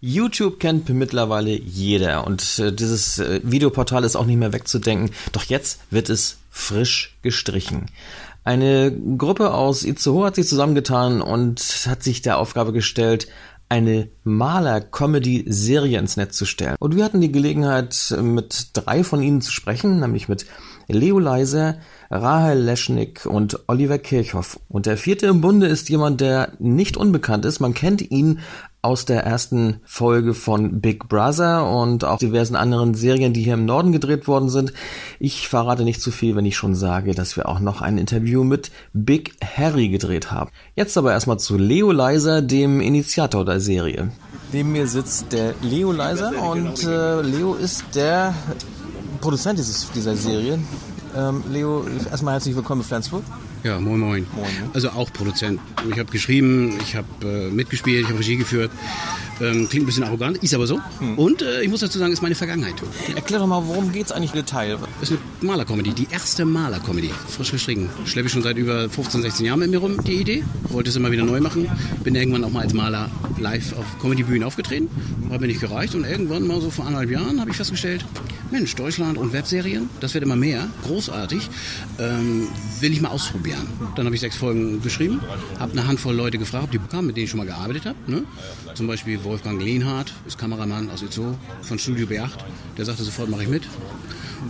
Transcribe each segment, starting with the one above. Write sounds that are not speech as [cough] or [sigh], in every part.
YouTube kennt mittlerweile jeder und äh, dieses äh, Videoportal ist auch nicht mehr wegzudenken. Doch jetzt wird es frisch gestrichen. Eine Gruppe aus Itzehoe hat sich zusammengetan und hat sich der Aufgabe gestellt, eine Maler-Comedy-Serie ins Netz zu stellen. Und wir hatten die Gelegenheit, mit drei von ihnen zu sprechen, nämlich mit Leo Leiser, Rahel Leschnik und Oliver Kirchhoff. Und der vierte im Bunde ist jemand, der nicht unbekannt ist. Man kennt ihn aus der ersten Folge von Big Brother und auch diversen anderen Serien, die hier im Norden gedreht worden sind. Ich verrate nicht zu viel, wenn ich schon sage, dass wir auch noch ein Interview mit Big Harry gedreht haben. Jetzt aber erstmal zu Leo Leiser, dem Initiator der Serie. Neben mir sitzt der Leo Leiser und äh, Leo ist der Produzent dieses, dieser Serie. Ähm, Leo, erstmal herzlich willkommen in Flensburg. Ja, moin, moin. moin? Also auch Produzent. Ich habe geschrieben, ich habe äh, mitgespielt, ich habe Regie geführt. Ähm, klingt ein bisschen arrogant, ist aber so. Hm. Und äh, ich muss dazu sagen, ist meine Vergangenheit. Erklär doch mal, worum geht es eigentlich im Detail? Das ist eine Malercomedy, die erste Malercomedy, frisch geschrieben. Schleppe ich schon seit über 15, 16 Jahren mit mir rum, die Idee. Wollte es immer wieder neu machen. Bin irgendwann auch mal als Maler live auf Comedybühnen aufgetreten. Hat mir nicht gereicht und irgendwann mal so vor anderthalb Jahren habe ich festgestellt, Mensch, Deutschland und Webserien, das wird immer mehr, großartig. Ähm, will ich mal ausprobieren. Dann habe ich sechs Folgen geschrieben, habe eine Handvoll Leute gefragt, die bekamen, mit denen ich schon mal gearbeitet habe. Ne? Zum Beispiel Wolfgang Lehnhardt, ist Kameramann aus Itzo von Studio B8. Der sagte sofort, mache ich mit.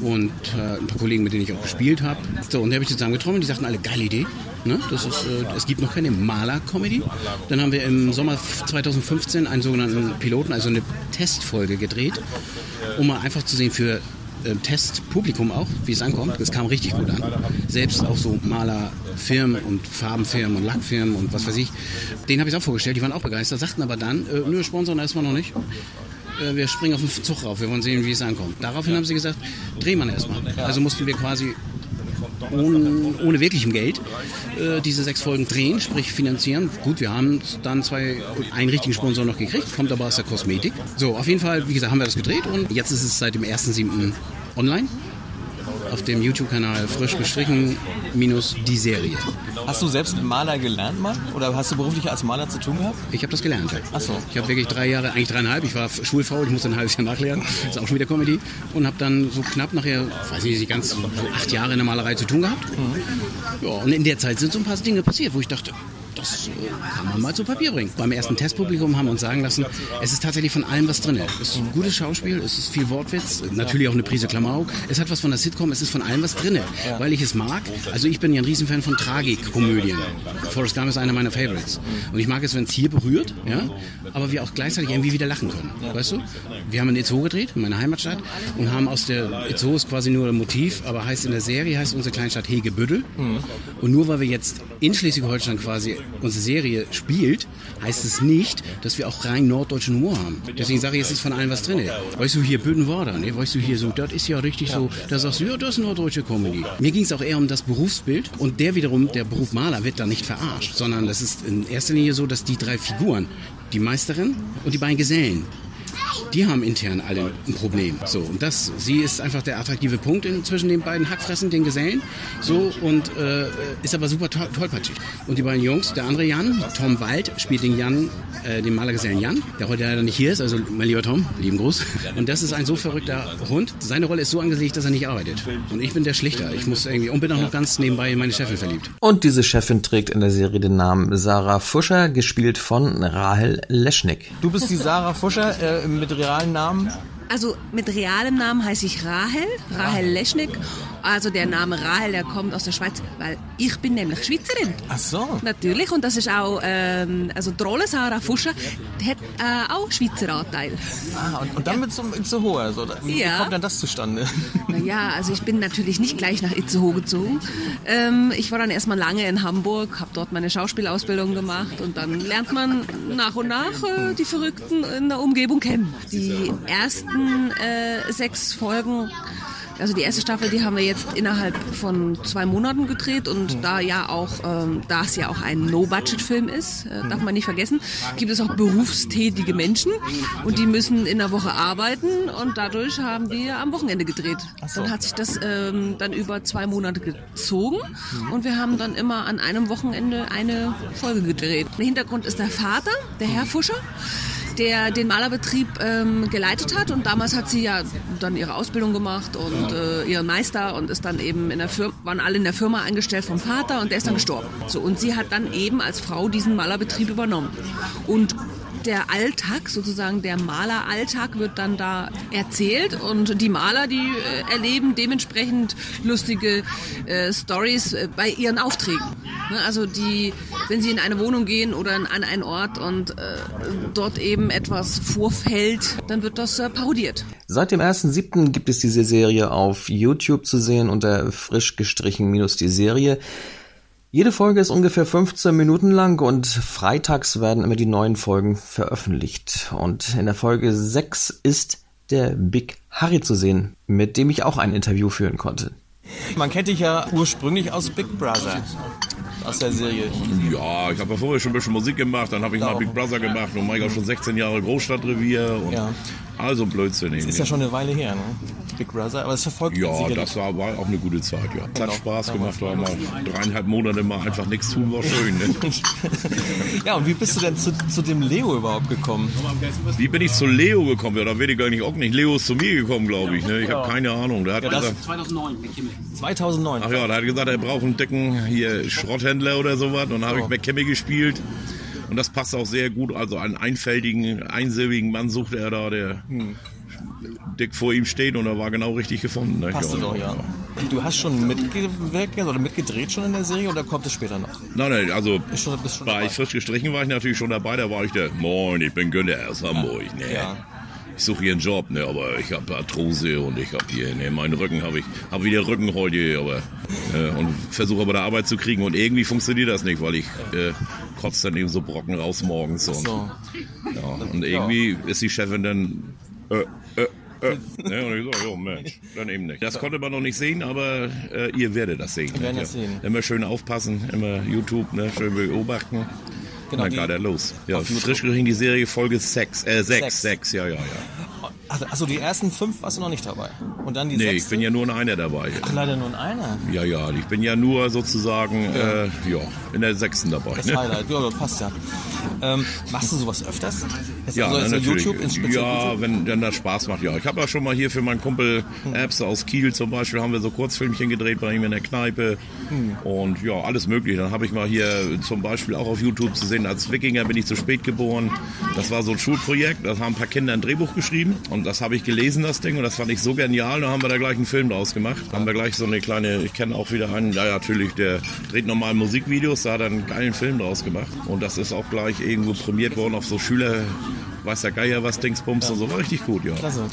Und äh, ein paar Kollegen, mit denen ich auch gespielt habe. So, und die habe ich zusammengetrommelt, die sagten alle, geile Idee. Ne? Das ist, äh, es gibt noch keine Maler-Comedy. Dann haben wir im Sommer 2015 einen sogenannten Piloten, also eine Testfolge gedreht, um mal einfach zu sehen für Testpublikum auch, wie es ankommt. Es kam richtig gut an. Selbst auch so Malerfirmen und Farbenfirmen und Lackfirmen und was weiß ich. Denen habe ich auch vorgestellt, die waren auch begeistert, sagten aber dann, äh, nö, sponsern erstmal noch nicht äh, wir springen auf den Zug rauf, wir wollen sehen, wie es ankommt. Daraufhin haben sie gesagt, dreh man erstmal. Also mussten wir quasi ohne, ohne wirklichem Geld äh, diese sechs Folgen drehen, sprich finanzieren. Gut, wir haben dann zwei, einen richtigen Sponsor noch gekriegt, kommt aber aus der Kosmetik. So, auf jeden Fall, wie gesagt, haben wir das gedreht und jetzt ist es seit dem 1.7. online auf dem YouTube-Kanal frisch gestrichen minus die Serie. Hast du selbst Maler gelernt mal? Oder hast du beruflich als Maler zu tun gehabt? Ich habe das gelernt. Ach so. Ich habe wirklich drei Jahre, eigentlich dreieinhalb, ich war schulfaul, ich musste ein halbes Jahr nachlernen, das ist auch schon wieder Comedy. Und habe dann so knapp nachher, weiß nicht, ganz so acht Jahre in der Malerei zu tun gehabt. Mhm. Ja, und in der Zeit sind so ein paar Dinge passiert, wo ich dachte, das äh, kann man mal zu Papier bringen. Beim ersten Testpublikum haben wir uns sagen lassen, es ist tatsächlich von allem was drin. Es ist ein gutes Schauspiel, es ist viel Wortwitz, natürlich auch eine Prise Klamauk. Es hat was von der Sitcom, es ist von allem was drin, weil ich es mag. Also ich bin ja ein Riesenfan von Tragikkomödien. Forrest Gump ist einer meiner Favorites. Und ich mag es, wenn es hier berührt, ja, aber wir auch gleichzeitig irgendwie wieder lachen können. Weißt du? Wir haben in Itzehoe gedreht, in meiner Heimatstadt, und haben aus der, Itzehoe ist quasi nur ein Motiv, aber heißt in der Serie, heißt unsere Kleinstadt Hegebüttel. Und nur weil wir jetzt in Schleswig-Holstein quasi unsere Serie spielt, heißt es nicht, dass wir auch rein norddeutschen Humor haben. Deswegen sage ich, es ist von allem was drin. Weißt du, hier Bödenworder, ne? weißt du, hier so, das ist ja richtig so, da sagst du, ja, das ist norddeutsche Comedy. Mir ging es auch eher um das Berufsbild und der wiederum, der Beruf Maler wird da nicht verarscht, sondern das ist in erster Linie so, dass die drei Figuren, die Meisterin und die beiden Gesellen, die haben intern alle ein Problem. So, und das, sie ist einfach der attraktive Punkt in, zwischen den beiden Hackfressen, den Gesellen. So, und äh, ist aber super to tollpatschig. Und die beiden Jungs, der andere Jan, Tom Wald, spielt den Jan, äh, den Malergesellen Jan, der heute leider nicht hier ist, also mein lieber Tom, lieben Gruß. Und das ist ein so verrückter Hund. Seine Rolle ist so angelegt, dass er nicht arbeitet. Und ich bin der Schlichter. Ich muss irgendwie, und bin auch noch ganz nebenbei in meine Chefin verliebt. Und diese Chefin trägt in der Serie den Namen Sarah Fuscher, gespielt von Rahel Leschnik. Du bist die Sarah Fuscher äh, mit realen Namen? Also mit realem Namen heiße ich Rahel, Rahel Leschnik. Also der Name Rahel, der kommt aus der Schweiz, weil ich bin nämlich Schweizerin. Ach so. Natürlich und das ist auch, ähm, also die Rolle Sarah Fuscher, hat äh, auch Schweizer Anteil. Ah, und, und dann mit so Itzehoe, also, wie ja. kommt denn das zustande? [laughs] Naja, also ich bin natürlich nicht gleich nach Itzehoe gezogen. Ähm, ich war dann erstmal lange in Hamburg, habe dort meine Schauspielausbildung gemacht und dann lernt man nach und nach äh, die Verrückten in der Umgebung kennen. Die ersten ersten äh, sechs Folgen also die erste Staffel, die haben wir jetzt innerhalb von zwei Monaten gedreht und mhm. da ja auch, ähm, da es ja auch ein No-Budget-Film ist, äh, darf man nicht vergessen, gibt es auch berufstätige Menschen und die müssen in der Woche arbeiten und dadurch haben wir am Wochenende gedreht. So. Dann hat sich das ähm, dann über zwei Monate gezogen mhm. und wir haben dann immer an einem Wochenende eine Folge gedreht. Der Hintergrund ist der Vater, der Herr Fuscher der den Malerbetrieb ähm, geleitet hat und damals hat sie ja dann ihre Ausbildung gemacht und äh, ihren Meister und ist dann eben in der Firma, waren alle in der Firma eingestellt vom Vater und der ist dann gestorben. So, und sie hat dann eben als Frau diesen Malerbetrieb übernommen. Und der Alltag, sozusagen der Maleralltag wird dann da erzählt und die Maler, die äh, erleben dementsprechend lustige äh, Stories äh, bei ihren Aufträgen. Ne, also die, wenn sie in eine Wohnung gehen oder an einen Ort und äh, dort eben etwas vorfällt, dann wird das äh, parodiert. Seit dem 1.7. gibt es diese Serie auf YouTube zu sehen unter frisch gestrichen minus die Serie. Jede Folge ist ungefähr 15 Minuten lang und freitags werden immer die neuen Folgen veröffentlicht. Und in der Folge 6 ist der Big Harry zu sehen, mit dem ich auch ein Interview führen konnte. Man kennt dich ja ursprünglich aus Big Brother aus der Serie? Ja, ich habe ja vorher schon ein bisschen Musik gemacht, dann habe ich mal Big Brother gemacht und ich auch schon 16 Jahre Großstadtrevier und ja. also Blödsinn. Das ist ja schon eine Weile her, ne? Big Brother, aber es verfolgt Ja, das war, war, auch eine gute Zeit, ja. Es hat Spaß gemacht, war mal dreieinhalb Monate mal einfach nichts tun, war schön. Ne? [laughs] ja, und wie bist du denn zu, zu, dem Leo überhaupt gekommen? Wie bin ich zu Leo gekommen? Ja, da werde ich eigentlich auch nicht. Leo ist zu mir gekommen, glaube ich. Ne? Ich habe keine Ahnung. Der hat ja, gesagt, 2009, 2009. Ach ja, da hat gesagt, er braucht einen dicken hier Schrotthändler oder sowas. Und dann habe ich McKimmey gespielt. Und das passt auch sehr gut. Also einen einfältigen, einsilbigen Mann suchte er da, der hm. Dick vor ihm steht und er war genau richtig gefunden. Ne? Passt ja, doch, ja. Du hast schon mitgewirkt oder mitgedreht schon in der Serie oder kommt es später noch? Nein, nein, also schon, schon bei dabei. frisch gestrichen war ich natürlich schon dabei. Da war ich der, moin, ich bin Günther aus Hamburg. Ne? Ja ich suche hier einen Job, ne, aber ich habe Arthrose und ich habe hier, ne, meinen Rücken habe ich, habe wieder Rücken heute, aber äh, und versuche aber da Arbeit zu kriegen und irgendwie funktioniert das nicht, weil ich äh, kotze dann eben so Brocken raus morgens und, so. ja, und irgendwie ist die Chefin dann äh, äh, äh, ne, und ich so, jo Mensch, dann eben nicht. Das konnte man noch nicht sehen, aber äh, ihr werdet das sehen. Wir werden das sehen. Immer schön aufpassen, immer YouTube, ne, schön beobachten. Genau, dann geht er los. Ja, frisch ging die Serie Folge 6, äh 6, 6, ja, ja, ja. Also die ersten fünf warst du noch nicht dabei. Und dann die Nee, sechste? ich bin ja nur in einer dabei. Ach, leider nur in einer? Ja, ja, ich bin ja nur sozusagen ja. Äh, ja in der sechsten dabei. Das ne? Highlight, ja, das passt ja. Ähm, machst du sowas öfters? Jetzt ja, also natürlich. YouTube ins ja, YouTube? wenn dann das Spaß macht, ja. Ich habe ja schon mal hier für meinen Kumpel hm. Apps aus Kiel zum Beispiel, haben wir so Kurzfilmchen gedreht bei ihm in der Kneipe. Hm. Und ja, alles mögliche. Dann habe ich mal hier zum Beispiel auch auf YouTube zu sehen, als Wikinger bin ich zu spät geboren. Das war so ein Schulprojekt, da haben ein paar Kinder ein Drehbuch geschrieben und das habe ich gelesen, das Ding, und das fand ich so genial. Da haben wir da gleich einen Film draus gemacht. Haben wir gleich so eine kleine, ich kenne auch wieder einen, ja natürlich, der dreht normal Musikvideos, da hat er einen geilen Film draus gemacht. Und das ist auch gleich irgendwo prämiert worden auf so Schüler weiß der Geier was, Dingsbums ja. und so. War richtig gut, ja. Klasse.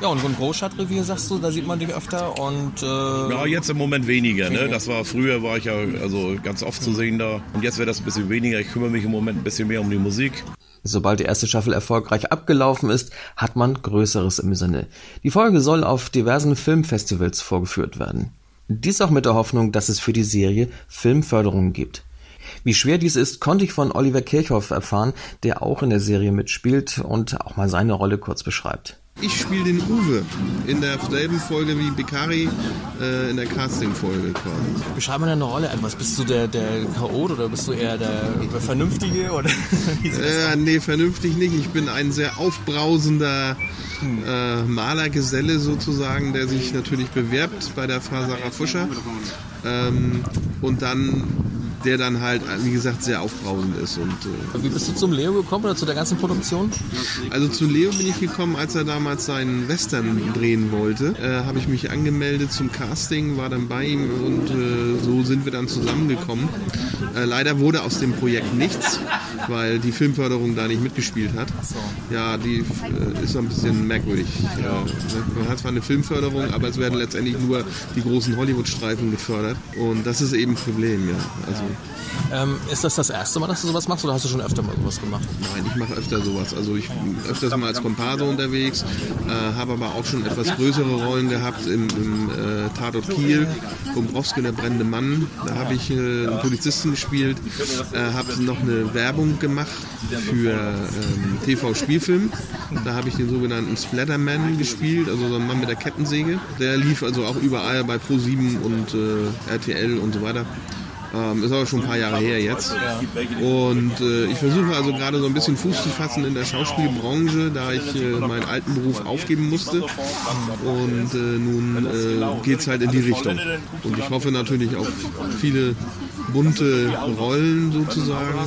Ja, und so ein Großstadtrevier, sagst du, da sieht man dich öfter und... Äh ja, jetzt im Moment weniger, ne? Das war, früher war ich ja also ganz oft zu sehen da. Und jetzt wird das ein bisschen weniger. Ich kümmere mich im Moment ein bisschen mehr um die Musik. Sobald die erste Staffel erfolgreich abgelaufen ist, hat man Größeres im Sinne. Die Folge soll auf diversen Filmfestivals vorgeführt werden. Dies auch mit der Hoffnung, dass es für die Serie Filmförderungen gibt. Wie schwer dies ist, konnte ich von Oliver Kirchhoff erfahren, der auch in der Serie mitspielt und auch mal seine Rolle kurz beschreibt. Ich spiele den Uwe in derselben Folge wie Bikari äh, in der Casting-Folge quasi. Beschreib mal deine Rolle etwas. Bist du der, der Chaot oder bist du eher der, der Vernünftige? Oder? [laughs] äh, nee, vernünftig nicht. Ich bin ein sehr aufbrausender hm. äh, Malergeselle sozusagen, der sich natürlich bewerbt bei der Fasara Fuscher. Ähm, und dann der dann halt, wie gesagt, sehr aufbrausend ist. Und, äh, wie bist du zum Leo gekommen oder zu der ganzen Produktion? Also zu Leo bin ich gekommen, als er damals seinen Western drehen wollte. Äh, Habe ich mich angemeldet zum Casting, war dann bei ihm und äh, so sind wir dann zusammengekommen. Äh, leider wurde aus dem Projekt nichts, weil die Filmförderung da nicht mitgespielt hat. Ja, die äh, ist ein bisschen merkwürdig. Ja, man hat zwar eine Filmförderung, aber es werden letztendlich nur die großen Hollywood-Streifen gefördert. Und das ist eben ein Problem, ja. Also, ähm, ist das das erste Mal, dass du sowas machst oder hast du schon öfter mal sowas gemacht? Nein, ich mache öfter sowas. Also ich bin öfters mal als Komparse unterwegs, äh, habe aber auch schon etwas größere Rollen gehabt im, im äh, Tatort Kiel, Gombrowski, der brennende Mann. Da habe ich äh, einen Polizisten gespielt, äh, habe noch eine Werbung gemacht für ähm, TV-Spielfilm. Da habe ich den sogenannten Splatterman gespielt, also so ein Mann mit der Kettensäge. Der lief also auch überall bei Pro7 und äh, RTL und so weiter. Ähm, ist aber schon ein paar Jahre her jetzt. Und äh, ich versuche also gerade so ein bisschen Fuß zu fassen in der Schauspielbranche, da ich äh, meinen alten Beruf aufgeben musste. Und äh, nun äh, geht es halt in die Richtung. Und ich hoffe natürlich auf viele bunte Rollen sozusagen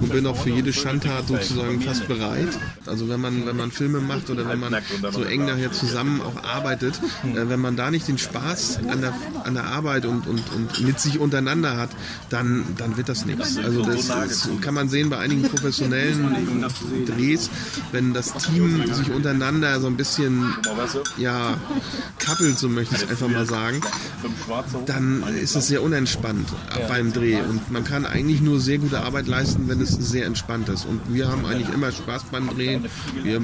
und bin auch für jede Schandtat sozusagen fast bereit. Also wenn man, wenn man Filme macht oder wenn man so eng nachher zusammen auch arbeitet, äh, wenn man da nicht den Spaß an der, an der Arbeit und, und, und mit sich untereinander hat, dann, dann wird das nichts. Also das, das kann man sehen bei einigen professionellen Drehs, wenn das Team sich untereinander so ein bisschen ja, kappelt, so möchte ich es einfach mal sagen, dann ist es sehr unentspannt beim Dreh. Und man kann eigentlich nur sehr gute Arbeit leisten, wenn es sehr entspannt ist. Und wir haben eigentlich immer Spaß beim Drehen. Wir äh,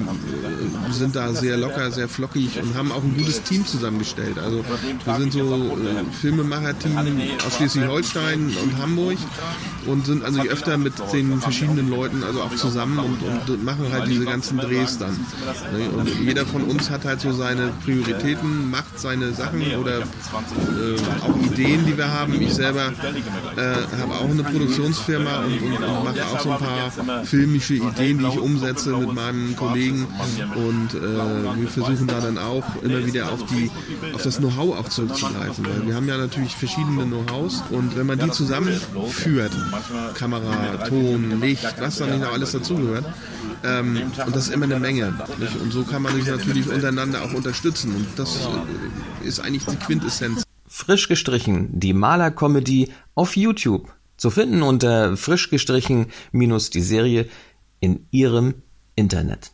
sind da sehr locker, sehr flockig und haben auch ein gutes Team zusammengestellt. Also wir sind so äh, Filmemacher-Team aus Schleswig-Holstein und Hamburg und sind also öfter mit den verschiedenen Leuten also auch zusammen und, und machen halt diese ganzen Drehs dann. Ne? Und jeder von uns hat halt so seine Prioritäten, macht seine Sachen oder äh, auch Ideen, die wir haben. Ich selber äh, habe auch eine Produktionsfirma und, und, und, mache auch so ein paar filmische Ideen, die ich umsetze mit meinem Kollegen und äh, wir versuchen da dann auch immer wieder auf die auf das Know-how auch zurückzugreifen, weil wir haben ja natürlich verschiedene Know-hows und wenn man die zusammenführt, Kamera, Ton, Licht, was da nicht noch alles dazugehört, ähm, und das ist immer eine Menge. Nicht? Und so kann man sich natürlich untereinander auch unterstützen und das äh, ist eigentlich die Quintessenz. Frisch gestrichen, die Maler-Comedy auf YouTube. Zu finden unter frisch gestrichen minus die Serie in Ihrem Internet.